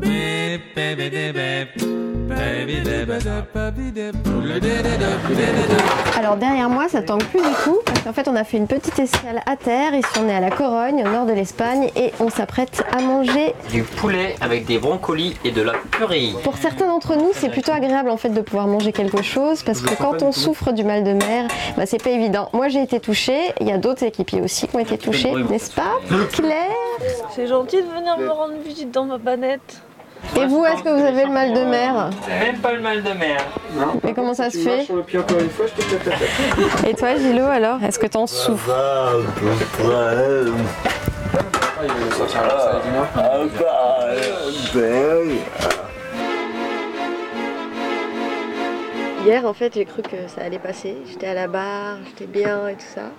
Beep, beep, beep, beep, beep. Alors derrière moi, ça tangue plus du tout, parce qu'en fait, on a fait une petite escale à terre, ici on est à la Corogne, au nord de l'Espagne, et on s'apprête à manger. Du poulet avec des brocolis et de la purée. Pour certains d'entre nous, c'est plutôt agréable en fait de pouvoir manger quelque chose, parce que quand on souffre du mal de mer, bah, c'est pas évident. Moi j'ai été touchée, il y a d'autres équipiers aussi qui ont été touchés, n'est-ce pas Claire? C'est gentil de venir me rendre visite dans ma banette. Et vous, est-ce que vous avez le mal de mer Même pas le mal de mer. Mais comment ça se fait sur le pied encore une fois, je te tape la tête. Et toi Gilo alors Est-ce que t'en souffres Hier en fait j'ai cru que ça allait passer, j'étais à la barre, j'étais bien et tout ça.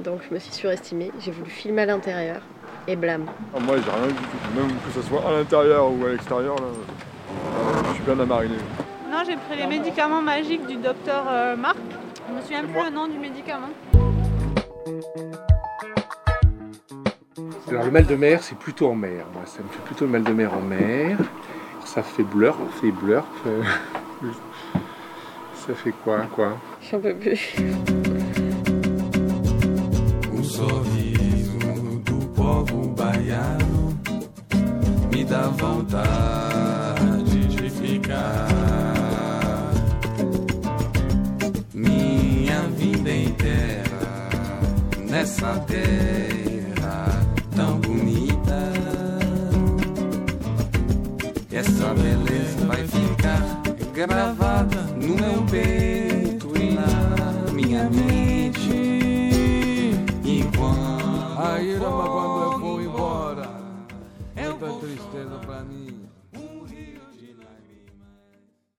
Donc je me suis surestimée, j'ai voulu filmer à l'intérieur et blâme. Ah, moi, j'ai rien du tout. Même que ce soit à l'intérieur ou à l'extérieur, là, euh, je suis bien à mariner. Non, j'ai pris les médicaments magiques du docteur euh, Marc. Je me souviens plus le nom du médicament. Alors le mal de mer, c'est plutôt en mer. Moi, ça me fait plutôt le mal de mer en mer. Ça fait blur, ça fait blur. Ça fait quoi, quoi? J'en peux plus. Me dá vontade de ficar. Minha vida inteira nessa terra tão bonita. Essa beleza vai ficar gravada no meu peito vou tristeza pra mim.